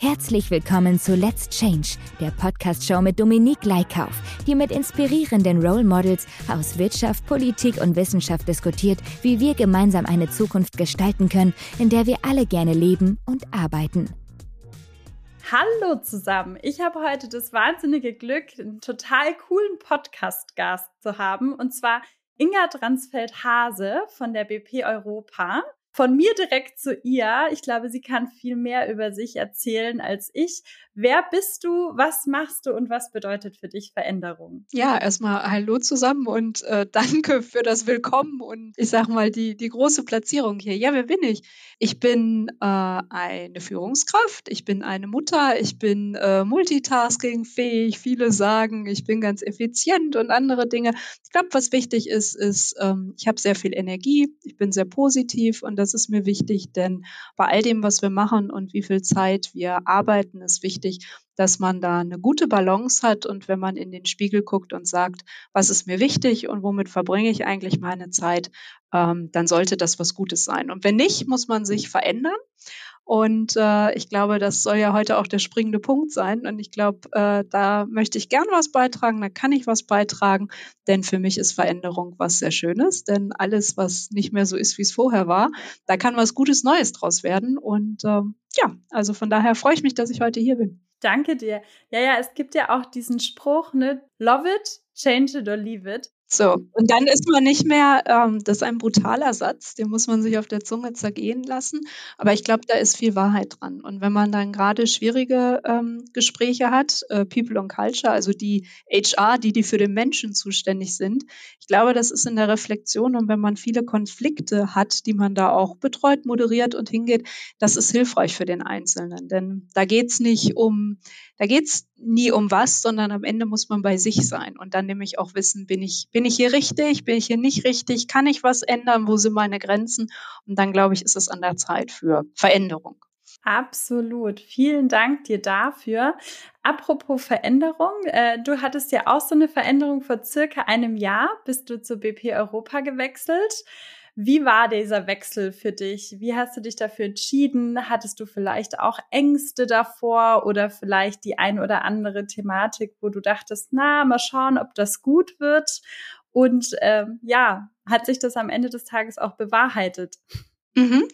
Herzlich willkommen zu Let's Change, der Podcast-Show mit Dominique Leikauf, die mit inspirierenden Role Models aus Wirtschaft, Politik und Wissenschaft diskutiert, wie wir gemeinsam eine Zukunft gestalten können, in der wir alle gerne leben und arbeiten. Hallo zusammen. Ich habe heute das wahnsinnige Glück, einen total coolen Podcast-Gast zu haben, und zwar Inga Dransfeld-Hase von der BP Europa von mir direkt zu ihr. Ich glaube, sie kann viel mehr über sich erzählen als ich. Wer bist du? Was machst du und was bedeutet für dich Veränderung? Ja, erstmal Hallo zusammen und äh, danke für das Willkommen und ich sag mal die, die große Platzierung hier. Ja, wer bin ich? Ich bin äh, eine Führungskraft, ich bin eine Mutter, ich bin äh, multitaskingfähig. Viele sagen, ich bin ganz effizient und andere Dinge. Ich glaube, was wichtig ist, ist, ähm, ich habe sehr viel Energie, ich bin sehr positiv und das ist mir wichtig, denn bei all dem, was wir machen und wie viel Zeit wir arbeiten, ist wichtig, wichtig, dass man da eine gute Balance hat und wenn man in den Spiegel guckt und sagt, was ist mir wichtig und womit verbringe ich eigentlich meine Zeit, ähm, dann sollte das was Gutes sein. Und wenn nicht, muss man sich verändern. Und äh, ich glaube, das soll ja heute auch der springende Punkt sein. Und ich glaube, äh, da möchte ich gern was beitragen, da kann ich was beitragen, denn für mich ist Veränderung was sehr Schönes. Denn alles, was nicht mehr so ist, wie es vorher war, da kann was Gutes Neues draus werden. Und ähm, ja, also von daher freue ich mich, dass ich heute hier bin. Danke dir. Ja, ja, es gibt ja auch diesen Spruch, ne? Love it, change it or leave it. So, und dann ist man nicht mehr, ähm, das ist ein brutaler Satz, den muss man sich auf der Zunge zergehen lassen. Aber ich glaube, da ist viel Wahrheit dran. Und wenn man dann gerade schwierige ähm, Gespräche hat, äh, People and Culture, also die HR, die, die für den Menschen zuständig sind, ich glaube, das ist in der Reflexion und wenn man viele Konflikte hat, die man da auch betreut, moderiert und hingeht, das ist hilfreich für den Einzelnen. Denn da geht's nicht um da geht's nie um was, sondern am Ende muss man bei sich sein und dann nämlich auch wissen, bin ich, bin ich hier richtig, bin ich hier nicht richtig, kann ich was ändern, wo sind meine Grenzen? Und dann glaube ich, ist es an der Zeit für Veränderung. Absolut. Vielen Dank dir dafür. Apropos Veränderung, äh, du hattest ja auch so eine Veränderung vor circa einem Jahr, bist du zur BP Europa gewechselt. Wie war dieser Wechsel für dich? Wie hast du dich dafür entschieden? Hattest du vielleicht auch Ängste davor oder vielleicht die ein oder andere Thematik, wo du dachtest, na, mal schauen, ob das gut wird? Und ähm, ja, hat sich das am Ende des Tages auch bewahrheitet? Mhm.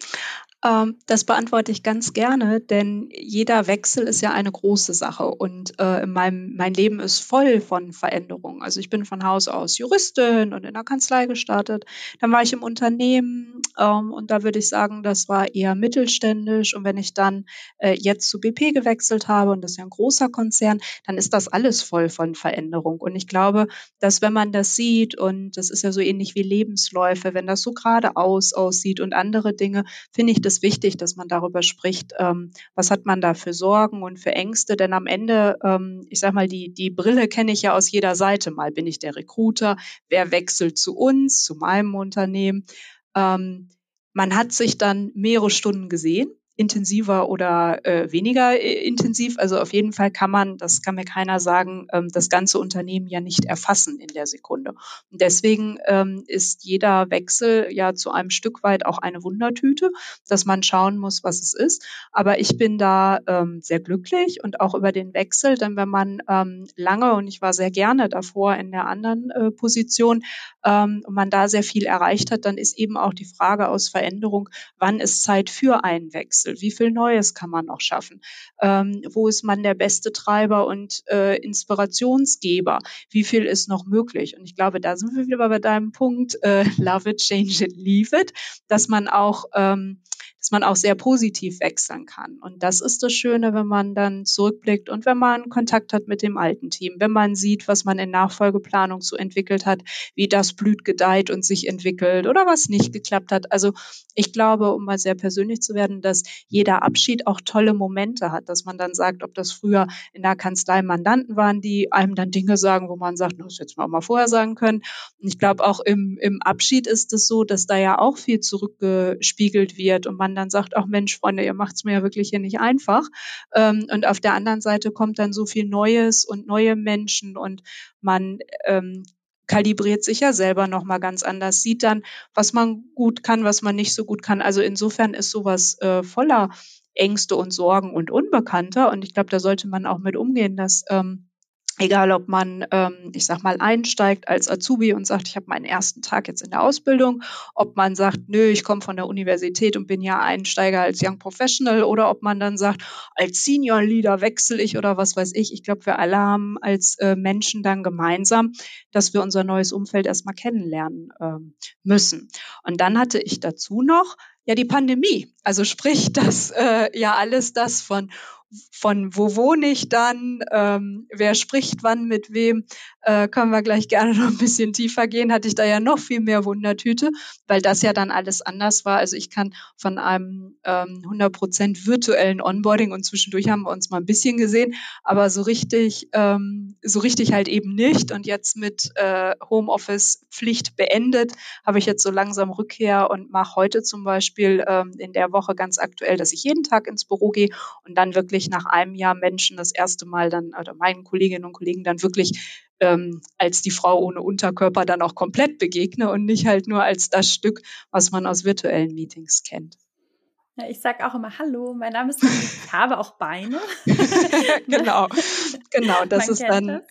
Ähm, das beantworte ich ganz gerne, denn jeder Wechsel ist ja eine große Sache und äh, meinem, mein Leben ist voll von Veränderungen. Also ich bin von Haus aus Juristin und in der Kanzlei gestartet. Dann war ich im Unternehmen ähm, und da würde ich sagen, das war eher mittelständisch. Und wenn ich dann äh, jetzt zu BP gewechselt habe und das ist ja ein großer Konzern, dann ist das alles voll von Veränderung. Und ich glaube, dass wenn man das sieht und das ist ja so ähnlich wie Lebensläufe, wenn das so geradeaus aussieht und andere Dinge, finde ich das es wichtig, dass man darüber spricht, ähm, was hat man da für Sorgen und für Ängste. Denn am Ende, ähm, ich sage mal, die, die Brille kenne ich ja aus jeder Seite. Mal bin ich der Recruiter, wer wechselt zu uns, zu meinem Unternehmen. Ähm, man hat sich dann mehrere Stunden gesehen intensiver oder äh, weniger äh, intensiv. Also auf jeden Fall kann man, das kann mir keiner sagen, ähm, das ganze Unternehmen ja nicht erfassen in der Sekunde. Und deswegen ähm, ist jeder Wechsel ja zu einem Stück weit auch eine Wundertüte, dass man schauen muss, was es ist. Aber ich bin da ähm, sehr glücklich und auch über den Wechsel, denn wenn man ähm, lange, und ich war sehr gerne davor in der anderen äh, Position, ähm, und man da sehr viel erreicht hat, dann ist eben auch die Frage aus Veränderung, wann ist Zeit für einen Wechsel? Wie viel Neues kann man noch schaffen? Ähm, wo ist man der beste Treiber und äh, Inspirationsgeber? Wie viel ist noch möglich? Und ich glaube, da sind wir wieder bei deinem Punkt, äh, love it, change it, leave it, dass man auch ähm, dass man auch sehr positiv wechseln kann. Und das ist das Schöne, wenn man dann zurückblickt und wenn man Kontakt hat mit dem alten Team, wenn man sieht, was man in Nachfolgeplanung so entwickelt hat, wie das blüht, gedeiht und sich entwickelt oder was nicht geklappt hat. Also ich glaube, um mal sehr persönlich zu werden, dass jeder Abschied auch tolle Momente hat, dass man dann sagt, ob das früher in der Kanzlei Mandanten waren, die einem dann Dinge sagen, wo man sagt, das hätte man auch mal vorher sagen können. Und ich glaube, auch im, im Abschied ist es so, dass da ja auch viel zurückgespiegelt wird und man dann sagt, ach Mensch, Freunde, ihr macht's mir ja wirklich hier nicht einfach. Ähm, und auf der anderen Seite kommt dann so viel Neues und neue Menschen und man ähm, kalibriert sich ja selber nochmal ganz anders, sieht dann, was man gut kann, was man nicht so gut kann. Also insofern ist sowas äh, voller Ängste und Sorgen und Unbekannter. Und ich glaube, da sollte man auch mit umgehen, dass ähm, Egal, ob man, ähm, ich sag mal, einsteigt als Azubi und sagt, ich habe meinen ersten Tag jetzt in der Ausbildung, ob man sagt, nö, ich komme von der Universität und bin ja Einsteiger als Young Professional, oder ob man dann sagt, als Senior Leader wechsle ich oder was weiß ich. Ich glaube, wir alle haben als äh, Menschen dann gemeinsam, dass wir unser neues Umfeld erstmal kennenlernen ähm, müssen. Und dann hatte ich dazu noch ja die Pandemie. Also sprich, dass äh, ja alles das von von wo wohne ich dann, ähm, wer spricht wann mit wem, äh, können wir gleich gerne noch ein bisschen tiefer gehen, hatte ich da ja noch viel mehr Wundertüte, weil das ja dann alles anders war. Also ich kann von einem ähm, 100% virtuellen Onboarding und zwischendurch haben wir uns mal ein bisschen gesehen, aber so richtig, ähm, so richtig halt eben nicht. Und jetzt mit äh, Homeoffice-Pflicht beendet, habe ich jetzt so langsam Rückkehr und mache heute zum Beispiel ähm, in der Woche ganz aktuell, dass ich jeden Tag ins Büro gehe und dann wirklich nach einem Jahr Menschen das erste Mal dann oder meinen Kolleginnen und Kollegen dann wirklich ähm, als die Frau ohne Unterkörper dann auch komplett begegne und nicht halt nur als das Stück, was man aus virtuellen Meetings kennt. Ja, ich sage auch immer Hallo, mein Name ist ich habe auch Beine. genau, genau, das man ist dann. Das.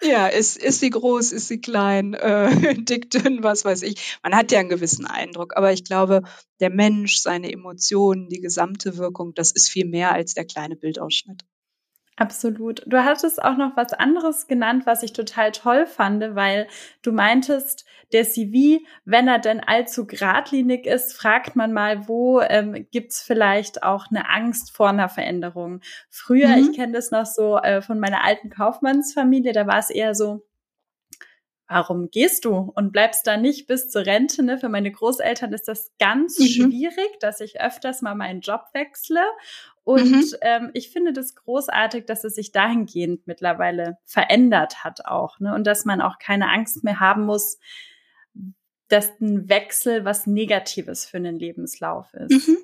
Ja, ist, ist sie groß, ist sie klein, äh, dick, dünn, was weiß ich. Man hat ja einen gewissen Eindruck, aber ich glaube, der Mensch, seine Emotionen, die gesamte Wirkung, das ist viel mehr als der kleine Bildausschnitt. Absolut. Du hattest auch noch was anderes genannt, was ich total toll fand, weil du meintest, der CV, wenn er denn allzu geradlinig ist, fragt man mal, wo ähm, gibt's vielleicht auch eine Angst vor einer Veränderung. Früher, mhm. ich kenne das noch so äh, von meiner alten Kaufmannsfamilie, da war es eher so, warum gehst du und bleibst da nicht bis zur Rente? Ne? Für meine Großeltern ist das ganz mhm. schwierig, dass ich öfters mal meinen Job wechsle. Und mhm. ähm, ich finde das großartig, dass es sich dahingehend mittlerweile verändert hat auch. Ne? Und dass man auch keine Angst mehr haben muss, dass ein Wechsel was Negatives für einen Lebenslauf ist. Mhm.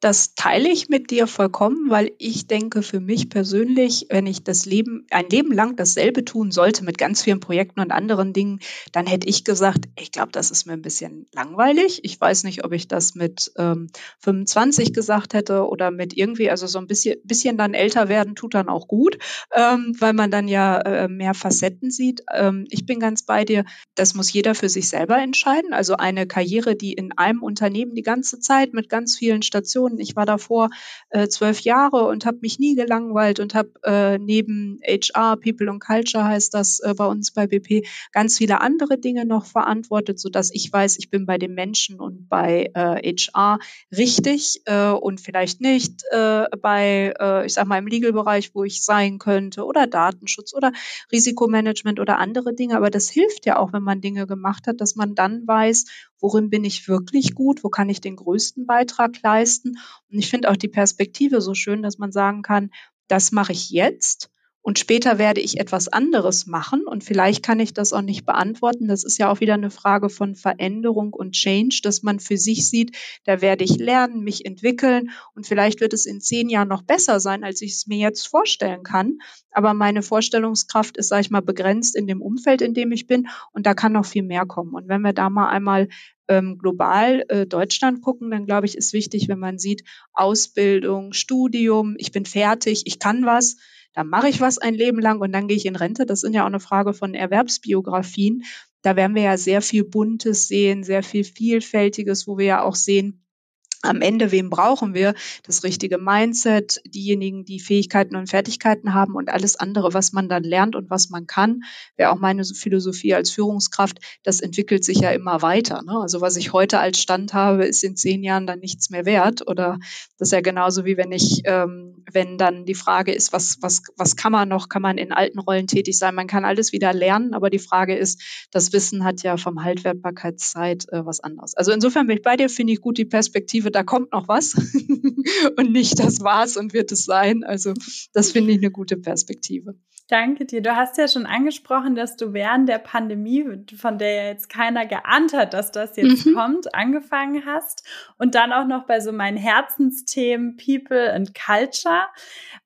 Das teile ich mit dir vollkommen, weil ich denke für mich persönlich, wenn ich das Leben, ein Leben lang dasselbe tun sollte mit ganz vielen Projekten und anderen Dingen, dann hätte ich gesagt, ich glaube, das ist mir ein bisschen langweilig. Ich weiß nicht, ob ich das mit ähm, 25 gesagt hätte oder mit irgendwie, also so ein bisschen, bisschen dann älter werden tut dann auch gut, ähm, weil man dann ja äh, mehr Facetten sieht. Ähm, ich bin ganz bei dir, das muss jeder für sich selber entscheiden. Also eine Karriere, die in einem Unternehmen die ganze Zeit mit ganz vielen Stationen. Ich war davor äh, zwölf Jahre und habe mich nie gelangweilt und habe äh, neben HR, People and Culture heißt das äh, bei uns bei BP, ganz viele andere Dinge noch verantwortet, sodass ich weiß, ich bin bei den Menschen und bei äh, HR richtig äh, und vielleicht nicht äh, bei, äh, ich sag mal, im Legal-Bereich, wo ich sein könnte oder Datenschutz oder Risikomanagement oder andere Dinge. Aber das hilft ja auch, wenn man Dinge gemacht hat, dass man dann weiß, worin bin ich wirklich gut, wo kann ich den größten Beitrag leisten. Und ich finde auch die Perspektive so schön, dass man sagen kann, das mache ich jetzt und später werde ich etwas anderes machen und vielleicht kann ich das auch nicht beantworten. Das ist ja auch wieder eine Frage von Veränderung und Change, dass man für sich sieht, da werde ich lernen, mich entwickeln und vielleicht wird es in zehn Jahren noch besser sein, als ich es mir jetzt vorstellen kann. Aber meine Vorstellungskraft ist, sage ich mal, begrenzt in dem Umfeld, in dem ich bin und da kann noch viel mehr kommen. Und wenn wir da mal einmal ähm, global äh, Deutschland gucken, dann glaube ich, ist wichtig, wenn man sieht, Ausbildung, Studium, ich bin fertig, ich kann was da mache ich was ein Leben lang und dann gehe ich in Rente. Das sind ja auch eine Frage von Erwerbsbiografien. Da werden wir ja sehr viel Buntes sehen, sehr viel Vielfältiges, wo wir ja auch sehen, am Ende, wem brauchen wir? Das richtige Mindset, diejenigen, die Fähigkeiten und Fertigkeiten haben und alles andere, was man dann lernt und was man kann, wäre auch meine Philosophie als Führungskraft, das entwickelt sich ja immer weiter. Ne? Also was ich heute als Stand habe, ist in zehn Jahren dann nichts mehr wert. Oder das ist ja genauso wie wenn ich, ähm, wenn dann die Frage ist, was, was, was kann man noch? Kann man in alten Rollen tätig sein? Man kann alles wieder lernen, aber die Frage ist, das Wissen hat ja vom Haltwertbarkeitszeit äh, was anderes. Also insofern bin ich bei dir, finde ich gut die Perspektive da kommt noch was und nicht das war's und wird es sein. Also das finde ich eine gute Perspektive. Danke dir. Du hast ja schon angesprochen, dass du während der Pandemie, von der ja jetzt keiner geahnt hat, dass das jetzt mhm. kommt, angefangen hast und dann auch noch bei so meinen Herzensthemen People and Culture.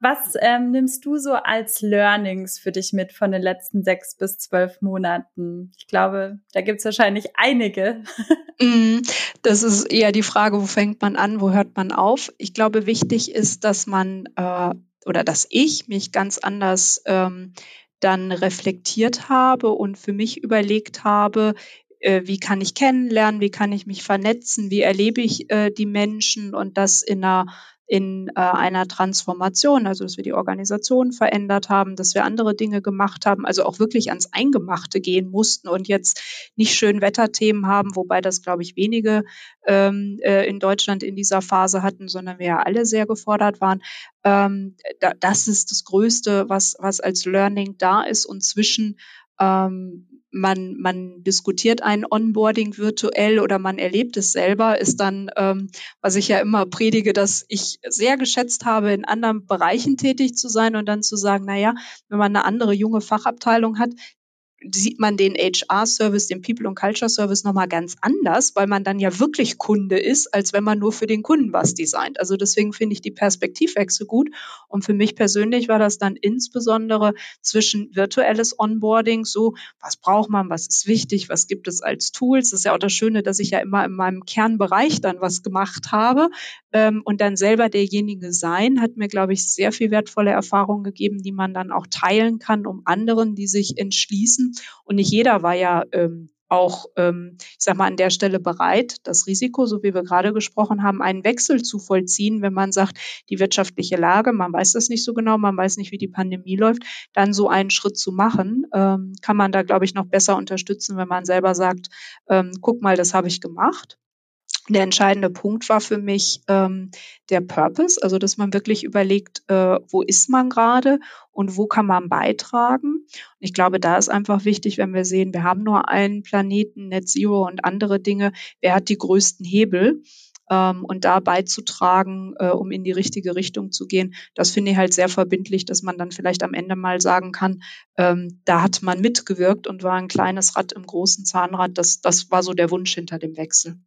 Was ähm, nimmst du so als Learnings für dich mit von den letzten sechs bis zwölf Monaten? Ich glaube, da gibt es wahrscheinlich einige. Mhm. Das ist eher die Frage, wo fängt man an, wo hört man auf? Ich glaube, wichtig ist, dass man äh, oder dass ich mich ganz anders ähm, dann reflektiert habe und für mich überlegt habe, äh, wie kann ich kennenlernen, wie kann ich mich vernetzen, wie erlebe ich äh, die Menschen und das in einer in äh, einer Transformation, also dass wir die Organisation verändert haben, dass wir andere Dinge gemacht haben, also auch wirklich ans Eingemachte gehen mussten und jetzt nicht schön Wetterthemen haben, wobei das, glaube ich, wenige ähm, äh, in Deutschland in dieser Phase hatten, sondern wir ja alle sehr gefordert waren. Ähm, da, das ist das Größte, was, was als Learning da ist und zwischen ähm, man, man diskutiert ein Onboarding virtuell oder man erlebt es selber, ist dann, ähm, was ich ja immer predige, dass ich sehr geschätzt habe, in anderen Bereichen tätig zu sein und dann zu sagen, na ja, wenn man eine andere junge Fachabteilung hat, sieht man den HR-Service, den People- und Culture-Service nochmal ganz anders, weil man dann ja wirklich Kunde ist, als wenn man nur für den Kunden was designt. Also deswegen finde ich die Perspektivwechsel gut. Und für mich persönlich war das dann insbesondere zwischen virtuelles Onboarding, so was braucht man, was ist wichtig, was gibt es als Tools. Das ist ja auch das Schöne, dass ich ja immer in meinem Kernbereich dann was gemacht habe ähm, und dann selber derjenige sein, hat mir, glaube ich, sehr viel wertvolle Erfahrungen gegeben, die man dann auch teilen kann, um anderen, die sich entschließen, und nicht jeder war ja ähm, auch, ähm, ich sag mal, an der Stelle bereit, das Risiko, so wie wir gerade gesprochen haben, einen Wechsel zu vollziehen, wenn man sagt, die wirtschaftliche Lage, man weiß das nicht so genau, man weiß nicht, wie die Pandemie läuft, dann so einen Schritt zu machen, ähm, kann man da, glaube ich, noch besser unterstützen, wenn man selber sagt, ähm, guck mal, das habe ich gemacht. Der entscheidende Punkt war für mich ähm, der Purpose, also dass man wirklich überlegt, äh, wo ist man gerade und wo kann man beitragen. Und ich glaube, da ist einfach wichtig, wenn wir sehen, wir haben nur einen Planeten, Net Zero und andere Dinge, wer hat die größten Hebel? Ähm, und da beizutragen, äh, um in die richtige Richtung zu gehen, das finde ich halt sehr verbindlich, dass man dann vielleicht am Ende mal sagen kann, ähm, da hat man mitgewirkt und war ein kleines Rad im großen Zahnrad. Das, das war so der Wunsch hinter dem Wechsel.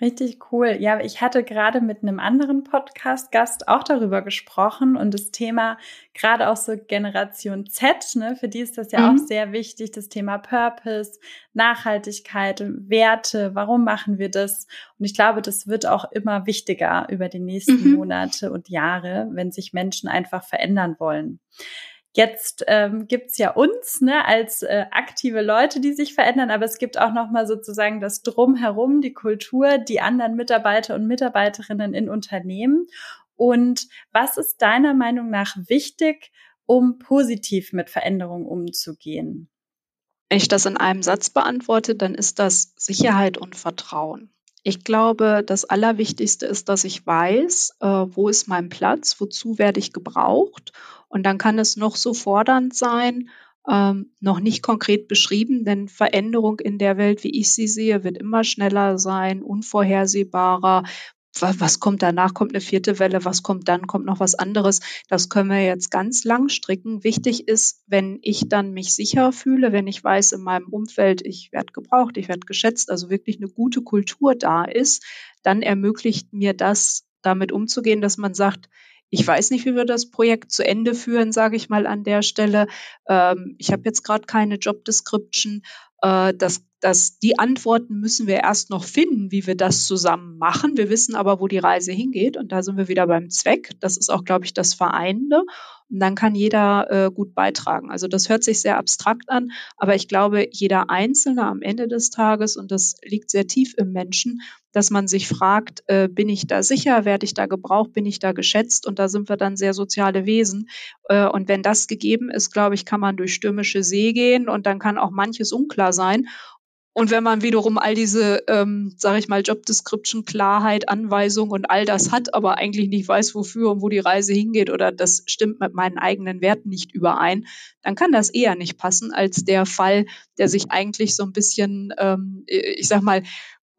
Richtig cool. Ja, ich hatte gerade mit einem anderen Podcast-Gast auch darüber gesprochen und das Thema gerade auch so Generation Z, ne, für die ist das ja mhm. auch sehr wichtig, das Thema Purpose, Nachhaltigkeit, Werte, warum machen wir das? Und ich glaube, das wird auch immer wichtiger über die nächsten mhm. Monate und Jahre, wenn sich Menschen einfach verändern wollen. Jetzt ähm, gibt ja uns ne, als äh, aktive Leute, die sich verändern, aber es gibt auch nochmal sozusagen das Drumherum, die Kultur, die anderen Mitarbeiter und Mitarbeiterinnen in Unternehmen. Und was ist deiner Meinung nach wichtig, um positiv mit Veränderungen umzugehen? Wenn ich das in einem Satz beantworte, dann ist das Sicherheit und Vertrauen. Ich glaube, das Allerwichtigste ist, dass ich weiß, äh, wo ist mein Platz, wozu werde ich gebraucht. Und dann kann es noch so fordernd sein, ähm, noch nicht konkret beschrieben, denn Veränderung in der Welt, wie ich sie sehe, wird immer schneller sein, unvorhersehbarer was kommt danach? Kommt eine vierte Welle? Was kommt dann? Kommt noch was anderes? Das können wir jetzt ganz lang stricken. Wichtig ist, wenn ich dann mich sicher fühle, wenn ich weiß, in meinem Umfeld, ich werde gebraucht, ich werde geschätzt, also wirklich eine gute Kultur da ist, dann ermöglicht mir das, damit umzugehen, dass man sagt, ich weiß nicht, wie wir das Projekt zu Ende führen, sage ich mal an der Stelle. Ähm, ich habe jetzt gerade keine Job Description. Äh, das dass die Antworten müssen wir erst noch finden, wie wir das zusammen machen. Wir wissen aber, wo die Reise hingeht und da sind wir wieder beim Zweck. Das ist auch, glaube ich, das Vereinende. Und dann kann jeder äh, gut beitragen. Also das hört sich sehr abstrakt an, aber ich glaube, jeder Einzelne am Ende des Tages, und das liegt sehr tief im Menschen, dass man sich fragt, äh, bin ich da sicher, werde ich da gebraucht, bin ich da geschätzt? Und da sind wir dann sehr soziale Wesen. Äh, und wenn das gegeben ist, glaube ich, kann man durch stürmische See gehen und dann kann auch manches unklar sein. Und wenn man wiederum all diese, ähm, sage ich mal, Job Description, Klarheit, Anweisung und all das hat, aber eigentlich nicht weiß, wofür und wo die Reise hingeht oder das stimmt mit meinen eigenen Werten nicht überein, dann kann das eher nicht passen als der Fall, der sich eigentlich so ein bisschen, ähm, ich sag mal,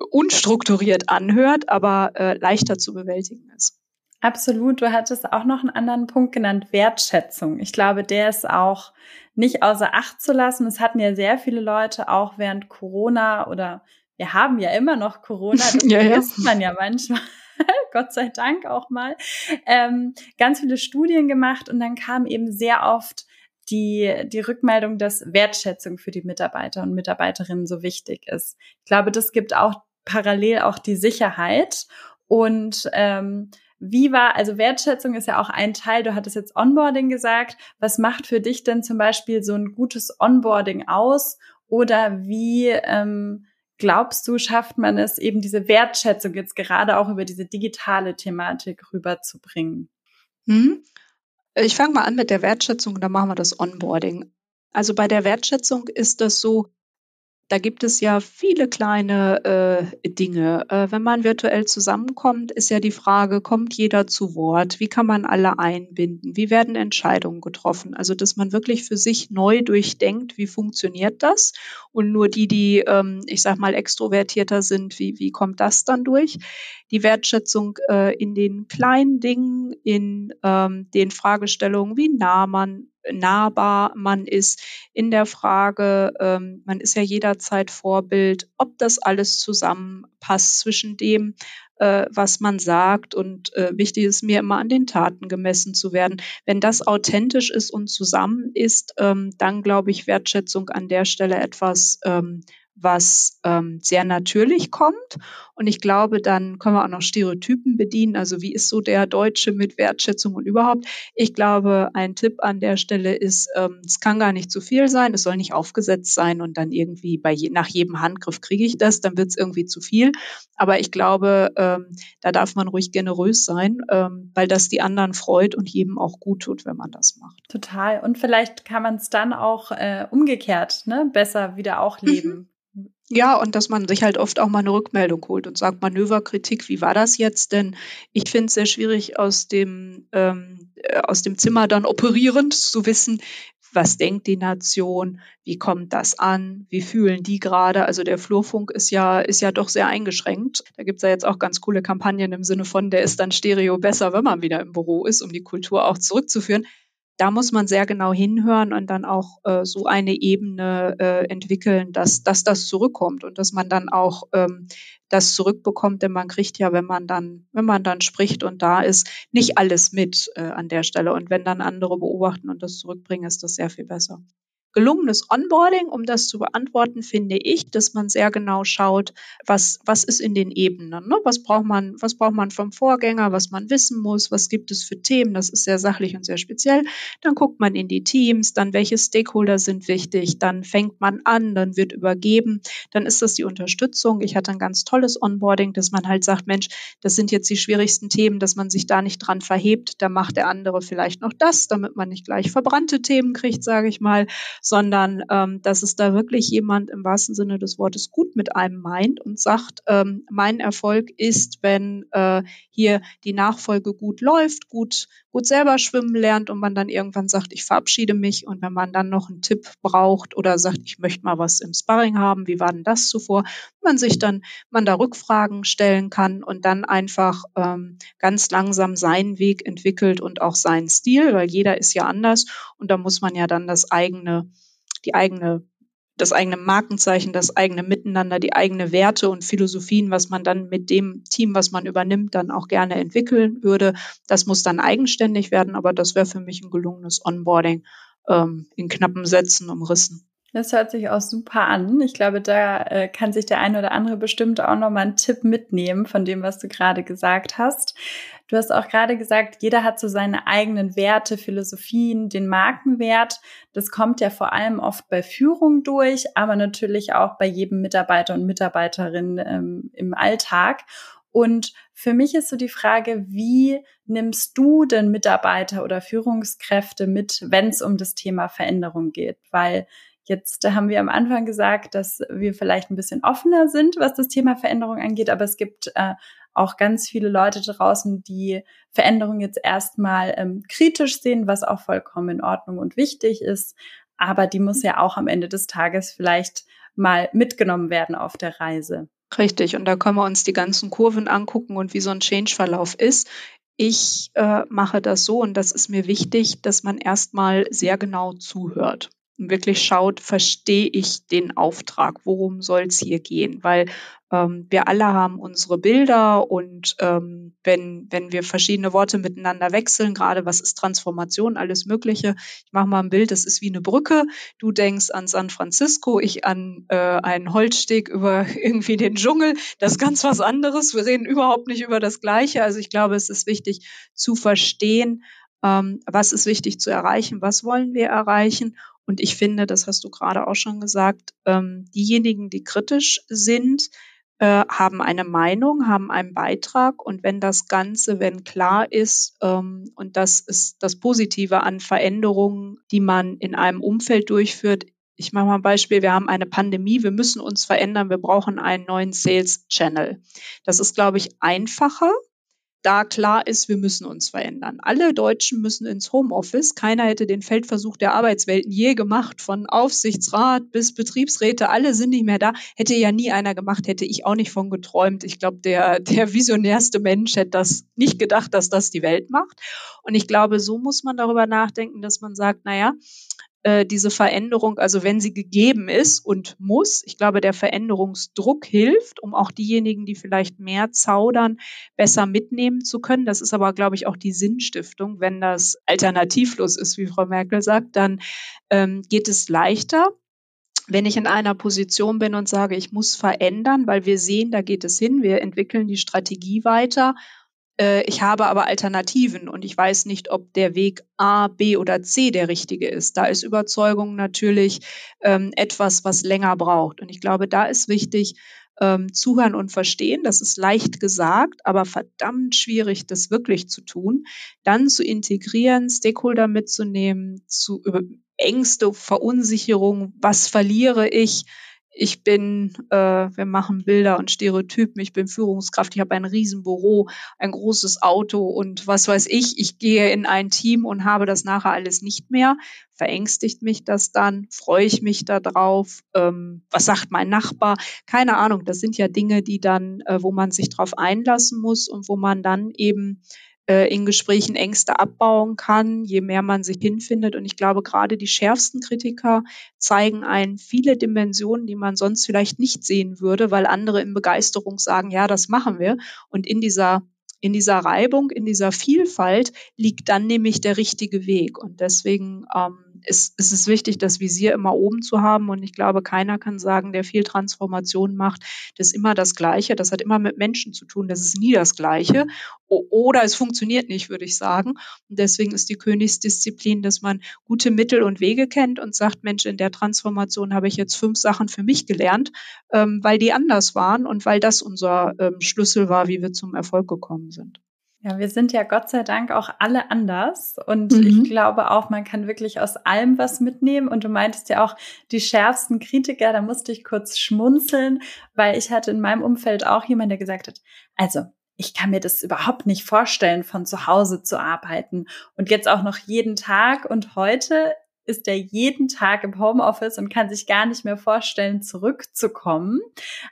unstrukturiert anhört, aber äh, leichter zu bewältigen ist. Absolut. Du hattest auch noch einen anderen Punkt genannt, Wertschätzung. Ich glaube, der ist auch nicht außer Acht zu lassen. Es hatten ja sehr viele Leute auch während Corona oder wir haben ja immer noch Corona, das ja, vergisst ja. man ja manchmal. Gott sei Dank auch mal, ähm, ganz viele Studien gemacht und dann kam eben sehr oft die, die Rückmeldung, dass Wertschätzung für die Mitarbeiter und Mitarbeiterinnen so wichtig ist. Ich glaube, das gibt auch parallel auch die Sicherheit und ähm, wie war, also Wertschätzung ist ja auch ein Teil, du hattest jetzt Onboarding gesagt. Was macht für dich denn zum Beispiel so ein gutes Onboarding aus? Oder wie ähm, glaubst du, schafft man es eben diese Wertschätzung jetzt gerade auch über diese digitale Thematik rüberzubringen? Hm. Ich fange mal an mit der Wertschätzung und dann machen wir das Onboarding. Also bei der Wertschätzung ist das so, da gibt es ja viele kleine äh, Dinge. Äh, wenn man virtuell zusammenkommt, ist ja die Frage, kommt jeder zu Wort? Wie kann man alle einbinden? Wie werden Entscheidungen getroffen? Also, dass man wirklich für sich neu durchdenkt, wie funktioniert das? Und nur die, die, ähm, ich sag mal, extrovertierter sind, wie, wie kommt das dann durch? Die Wertschätzung äh, in den kleinen Dingen, in ähm, den Fragestellungen, wie nah man nahbar man ist in der Frage, ähm, man ist ja jederzeit Vorbild, ob das alles zusammenpasst zwischen dem, äh, was man sagt. Und äh, wichtig ist mir immer an den Taten gemessen zu werden. Wenn das authentisch ist und zusammen ist, ähm, dann glaube ich Wertschätzung an der Stelle etwas ähm, was ähm, sehr natürlich kommt. Und ich glaube, dann können wir auch noch Stereotypen bedienen. Also wie ist so der Deutsche mit Wertschätzung und überhaupt? Ich glaube, ein Tipp an der Stelle ist, ähm, es kann gar nicht zu viel sein, es soll nicht aufgesetzt sein und dann irgendwie bei je, nach jedem Handgriff kriege ich das, dann wird es irgendwie zu viel. Aber ich glaube, ähm, da darf man ruhig generös sein, ähm, weil das die anderen freut und jedem auch gut tut, wenn man das macht. Total. Und vielleicht kann man es dann auch äh, umgekehrt ne, besser wieder auch leben. Mhm. Ja, und dass man sich halt oft auch mal eine Rückmeldung holt und sagt, Manöverkritik, wie war das jetzt? Denn ich finde es sehr schwierig, aus dem, ähm, äh, aus dem Zimmer dann operierend zu wissen, was denkt die Nation, wie kommt das an, wie fühlen die gerade. Also der Flurfunk ist ja, ist ja doch sehr eingeschränkt. Da gibt's ja jetzt auch ganz coole Kampagnen im Sinne von, der ist dann Stereo besser, wenn man wieder im Büro ist, um die Kultur auch zurückzuführen da muss man sehr genau hinhören und dann auch äh, so eine Ebene äh, entwickeln, dass, dass das zurückkommt und dass man dann auch ähm, das zurückbekommt, denn man kriegt ja, wenn man dann, wenn man dann spricht und da ist, nicht alles mit äh, an der Stelle. Und wenn dann andere beobachten und das zurückbringen, ist das sehr viel besser gelungenes Onboarding, um das zu beantworten, finde ich, dass man sehr genau schaut, was, was ist in den Ebenen. Ne? Was braucht man, was braucht man vom Vorgänger, was man wissen muss, was gibt es für Themen, das ist sehr sachlich und sehr speziell. Dann guckt man in die Teams, dann welche Stakeholder sind wichtig, dann fängt man an, dann wird übergeben, dann ist das die Unterstützung. Ich hatte ein ganz tolles Onboarding, dass man halt sagt, Mensch, das sind jetzt die schwierigsten Themen, dass man sich da nicht dran verhebt, da macht der andere vielleicht noch das, damit man nicht gleich verbrannte Themen kriegt, sage ich mal, sondern ähm, dass es da wirklich jemand im wahrsten Sinne des Wortes gut mit einem meint und sagt, ähm, mein Erfolg ist, wenn äh, hier die Nachfolge gut läuft, gut, gut selber schwimmen lernt und man dann irgendwann sagt, ich verabschiede mich. Und wenn man dann noch einen Tipp braucht oder sagt, ich möchte mal was im Sparring haben, wie war denn das zuvor, man sich dann, man da Rückfragen stellen kann und dann einfach ähm, ganz langsam seinen Weg entwickelt und auch seinen Stil, weil jeder ist ja anders. Und da muss man ja dann das eigene die eigene, das eigene Markenzeichen, das eigene Miteinander, die eigene Werte und Philosophien, was man dann mit dem Team, was man übernimmt, dann auch gerne entwickeln würde. Das muss dann eigenständig werden, aber das wäre für mich ein gelungenes Onboarding ähm, in knappen Sätzen umrissen. Das hört sich auch super an. Ich glaube, da äh, kann sich der eine oder andere bestimmt auch nochmal einen Tipp mitnehmen von dem, was du gerade gesagt hast. Du hast auch gerade gesagt, jeder hat so seine eigenen Werte, Philosophien, den Markenwert. Das kommt ja vor allem oft bei Führung durch, aber natürlich auch bei jedem Mitarbeiter und Mitarbeiterin ähm, im Alltag. Und für mich ist so die Frage, wie nimmst du denn Mitarbeiter oder Führungskräfte mit, wenn es um das Thema Veränderung geht? Weil Jetzt haben wir am Anfang gesagt, dass wir vielleicht ein bisschen offener sind, was das Thema Veränderung angeht, aber es gibt äh, auch ganz viele Leute draußen, die Veränderung jetzt erstmal ähm, kritisch sehen, was auch vollkommen in Ordnung und wichtig ist. Aber die muss ja auch am Ende des Tages vielleicht mal mitgenommen werden auf der Reise. Richtig, und da können wir uns die ganzen Kurven angucken und wie so ein Change-Verlauf ist ich äh, mache das so und das ist mir wichtig, dass man erstmal sehr genau zuhört wirklich schaut, verstehe ich den Auftrag, worum soll es hier gehen? Weil ähm, wir alle haben unsere Bilder und ähm, wenn, wenn wir verschiedene Worte miteinander wechseln, gerade was ist Transformation, alles Mögliche. Ich mache mal ein Bild, das ist wie eine Brücke. Du denkst an San Francisco, ich an äh, einen Holzsteg über irgendwie den Dschungel. Das ist ganz was anderes. Wir reden überhaupt nicht über das Gleiche. Also ich glaube, es ist wichtig zu verstehen, ähm, was ist wichtig zu erreichen, was wollen wir erreichen und ich finde, das hast du gerade auch schon gesagt, ähm, diejenigen, die kritisch sind, äh, haben eine Meinung, haben einen Beitrag und wenn das Ganze, wenn klar ist, ähm, und das ist das Positive an Veränderungen, die man in einem Umfeld durchführt. Ich mache mal ein Beispiel. Wir haben eine Pandemie. Wir müssen uns verändern. Wir brauchen einen neuen Sales Channel. Das ist, glaube ich, einfacher, da klar ist, wir müssen uns verändern. Alle Deutschen müssen ins Homeoffice. Keiner hätte den Feldversuch der Arbeitswelten je gemacht, von Aufsichtsrat bis Betriebsräte, alle sind nicht mehr da. Hätte ja nie einer gemacht, hätte ich auch nicht von geträumt. Ich glaube, der, der visionärste Mensch hätte das nicht gedacht, dass das die Welt macht. Und ich glaube, so muss man darüber nachdenken, dass man sagt, naja, äh, diese Veränderung, also wenn sie gegeben ist und muss, ich glaube, der Veränderungsdruck hilft, um auch diejenigen, die vielleicht mehr zaudern, besser mitnehmen zu können. Das ist aber, glaube ich, auch die Sinnstiftung. Wenn das alternativlos ist, wie Frau Merkel sagt, dann ähm, geht es leichter wenn ich in einer Position bin und sage, ich muss verändern, weil wir sehen, da geht es hin, wir entwickeln die Strategie weiter äh, ich habe aber Alternativen und ich weiß nicht, ob der Weg A, B oder C der richtige ist. Da ist Überzeugung natürlich ähm, etwas, was länger braucht. Und ich glaube, da ist wichtig, ähm, zuhören und verstehen. Das ist leicht gesagt, aber verdammt schwierig, das wirklich zu tun. Dann zu integrieren, Stakeholder mitzunehmen, zu über Ängste, Verunsicherung, was verliere ich, ich bin, äh, wir machen Bilder und Stereotypen, ich bin Führungskraft, ich habe ein Riesenbüro, ein großes Auto und was weiß ich, ich gehe in ein Team und habe das nachher alles nicht mehr. Verängstigt mich das dann? Freue ich mich darauf? Ähm, was sagt mein Nachbar? Keine Ahnung, das sind ja Dinge, die dann, äh, wo man sich drauf einlassen muss und wo man dann eben in Gesprächen Ängste abbauen kann, je mehr man sich hinfindet. Und ich glaube, gerade die schärfsten Kritiker zeigen ein viele Dimensionen, die man sonst vielleicht nicht sehen würde, weil andere in Begeisterung sagen, ja, das machen wir. Und in dieser in dieser Reibung, in dieser Vielfalt liegt dann nämlich der richtige Weg. Und deswegen ähm, ist, ist es wichtig, das Visier immer oben zu haben. Und ich glaube, keiner kann sagen, der viel Transformation macht, das ist immer das Gleiche. Das hat immer mit Menschen zu tun. Das ist nie das Gleiche. Oder es funktioniert nicht, würde ich sagen. Und deswegen ist die Königsdisziplin, dass man gute Mittel und Wege kennt und sagt, Mensch, in der Transformation habe ich jetzt fünf Sachen für mich gelernt, ähm, weil die anders waren und weil das unser ähm, Schlüssel war, wie wir zum Erfolg gekommen sind. Ja, wir sind ja Gott sei Dank auch alle anders. Und mhm. ich glaube auch, man kann wirklich aus allem was mitnehmen. Und du meintest ja auch die schärfsten Kritiker, da musste ich kurz schmunzeln, weil ich hatte in meinem Umfeld auch jemand, der gesagt hat, also ich kann mir das überhaupt nicht vorstellen, von zu Hause zu arbeiten. Und jetzt auch noch jeden Tag. Und heute ist er jeden Tag im Homeoffice und kann sich gar nicht mehr vorstellen, zurückzukommen.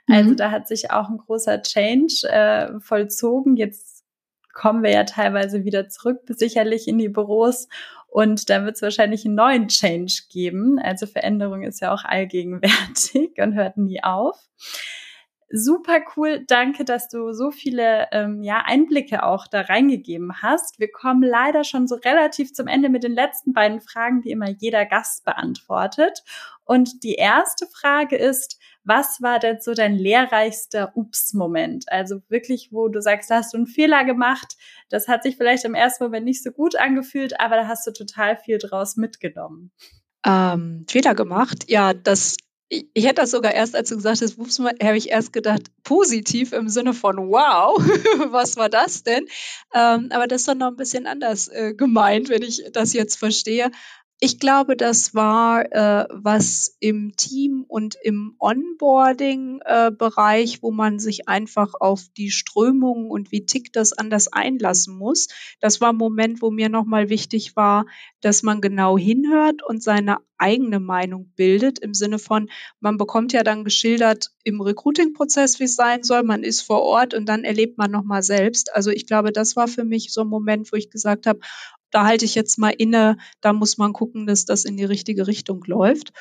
Also mhm. Also da hat sich auch ein großer Change äh, vollzogen. Jetzt kommen wir ja teilweise wieder zurück, sicherlich in die Büros. Und dann wird es wahrscheinlich einen neuen Change geben. Also Veränderung ist ja auch allgegenwärtig und hört nie auf. Super cool. Danke, dass du so viele ähm, ja, Einblicke auch da reingegeben hast. Wir kommen leider schon so relativ zum Ende mit den letzten beiden Fragen, die immer jeder Gast beantwortet. Und die erste Frage ist, was war denn so dein lehrreichster Ups-Moment? Also wirklich, wo du sagst, da hast du einen Fehler gemacht. Das hat sich vielleicht im ersten Moment nicht so gut angefühlt, aber da hast du total viel draus mitgenommen. Ähm, Fehler gemacht? Ja, das ich, hätte das sogar erst, als du gesagt hast, Wups, habe ich erst gedacht, positiv im Sinne von wow, was war das denn? Ähm, aber das ist dann noch ein bisschen anders äh, gemeint, wenn ich das jetzt verstehe. Ich glaube, das war äh, was im Team und im Onboarding-Bereich, äh, wo man sich einfach auf die Strömungen und wie tickt das anders einlassen muss. Das war ein Moment, wo mir nochmal wichtig war, dass man genau hinhört und seine eigene Meinung bildet, im Sinne von, man bekommt ja dann geschildert im Recruiting-Prozess, wie es sein soll, man ist vor Ort und dann erlebt man nochmal selbst. Also ich glaube, das war für mich so ein Moment, wo ich gesagt habe, da halte ich jetzt mal inne, da muss man gucken, dass das in die richtige Richtung läuft.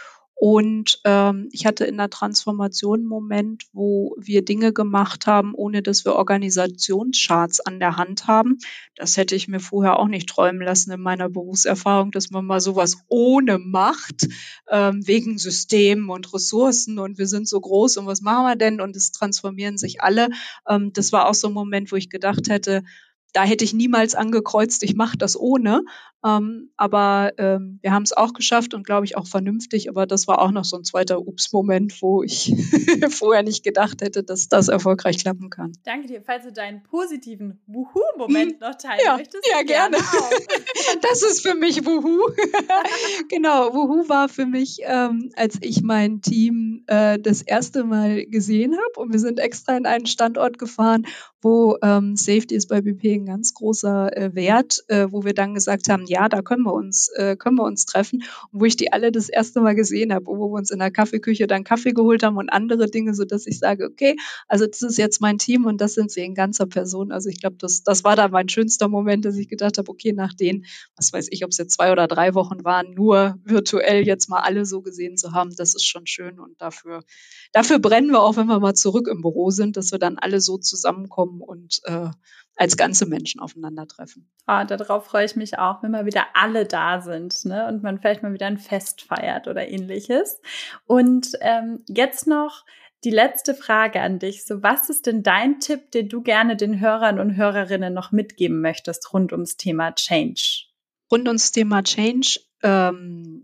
Und ähm, ich hatte in der Transformation einen Moment, wo wir Dinge gemacht haben, ohne dass wir Organisationscharts an der Hand haben. Das hätte ich mir vorher auch nicht träumen lassen in meiner Berufserfahrung, dass man mal sowas ohne macht, ähm, wegen Systemen und Ressourcen und wir sind so groß und was machen wir denn? Und es transformieren sich alle. Ähm, das war auch so ein Moment, wo ich gedacht hätte, da hätte ich niemals angekreuzt, ich mache das ohne. Ähm, aber ähm, wir haben es auch geschafft und glaube ich auch vernünftig. Aber das war auch noch so ein zweiter Ups-Moment, wo ich vorher nicht gedacht hätte, dass das erfolgreich klappen kann. Danke dir. Falls du deinen positiven Wuhu-Moment hm. noch teilen ja, möchtest. Ja, gerne. gerne das ist für mich Wuhu. genau, Wuhu war für mich, ähm, als ich mein Team äh, das erste Mal gesehen habe und wir sind extra in einen Standort gefahren, wo ähm, Safety ist bei BP ein ganz großer äh, Wert, äh, wo wir dann gesagt haben, ja, da können wir uns, äh, können wir uns treffen. Und wo ich die alle das erste Mal gesehen habe, wo wir uns in der Kaffeeküche dann Kaffee geholt haben und andere Dinge, so dass ich sage, okay, also das ist jetzt mein Team und das sind sie in ganzer Person. Also ich glaube, das, das war da mein schönster Moment, dass ich gedacht habe, okay, nach den, was weiß ich, ob es jetzt zwei oder drei Wochen waren, nur virtuell jetzt mal alle so gesehen zu haben, das ist schon schön und dafür, dafür brennen wir auch, wenn wir mal zurück im Büro sind, dass wir dann alle so zusammenkommen und äh, als ganze Menschen aufeinandertreffen. Ah, darauf freue ich mich auch, wenn mal wieder alle da sind ne? und man vielleicht mal wieder ein Fest feiert oder ähnliches. Und ähm, jetzt noch die letzte Frage an dich. So, was ist denn dein Tipp, den du gerne den Hörern und Hörerinnen noch mitgeben möchtest rund ums Thema Change? Rund ums Thema Change ähm,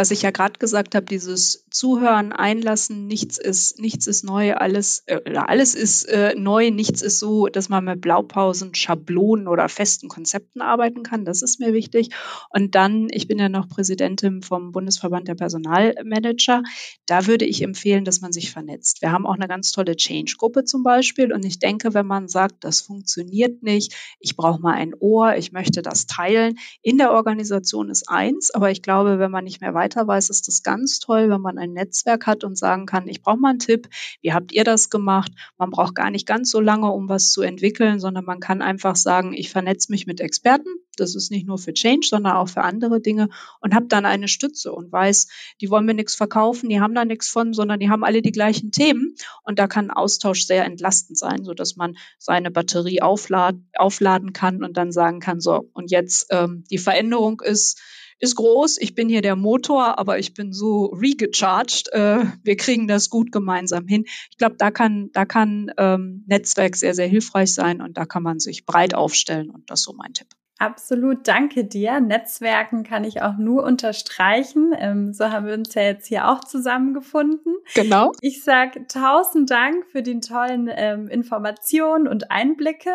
was ich ja gerade gesagt habe, dieses Zuhören, Einlassen, nichts ist, nichts ist neu, alles, äh, alles ist äh, neu, nichts ist so, dass man mit Blaupausen, Schablonen oder festen Konzepten arbeiten kann. Das ist mir wichtig. Und dann, ich bin ja noch Präsidentin vom Bundesverband der Personalmanager. Da würde ich empfehlen, dass man sich vernetzt. Wir haben auch eine ganz tolle Change-Gruppe zum Beispiel. Und ich denke, wenn man sagt, das funktioniert nicht, ich brauche mal ein Ohr, ich möchte das teilen, in der Organisation ist eins, aber ich glaube, wenn man nicht mehr weiter weiß, ist das ganz toll, wenn man ein Netzwerk hat und sagen kann, ich brauche mal einen Tipp, wie habt ihr das gemacht? Man braucht gar nicht ganz so lange, um was zu entwickeln, sondern man kann einfach sagen, ich vernetze mich mit Experten. Das ist nicht nur für Change, sondern auch für andere Dinge und habe dann eine Stütze und weiß, die wollen mir nichts verkaufen, die haben da nichts von, sondern die haben alle die gleichen Themen und da kann Austausch sehr entlastend sein, so dass man seine Batterie aufladen, aufladen kann und dann sagen kann, so und jetzt ähm, die Veränderung ist ist groß, ich bin hier der Motor, aber ich bin so regecharged. Äh, wir kriegen das gut gemeinsam hin. Ich glaube, da kann, da kann ähm, Netzwerk sehr, sehr hilfreich sein und da kann man sich breit aufstellen und das ist so mein Tipp. Absolut, danke dir. Netzwerken kann ich auch nur unterstreichen. Ähm, so haben wir uns ja jetzt hier auch zusammengefunden. Genau. Ich sage tausend Dank für die tollen ähm, Informationen und Einblicke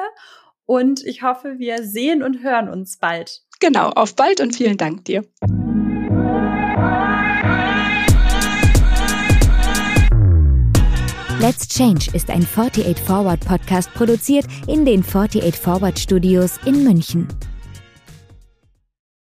und ich hoffe, wir sehen und hören uns bald. Genau, auf bald und vielen Dank dir. Let's Change ist ein 48 Forward Podcast produziert in den 48 Forward Studios in München.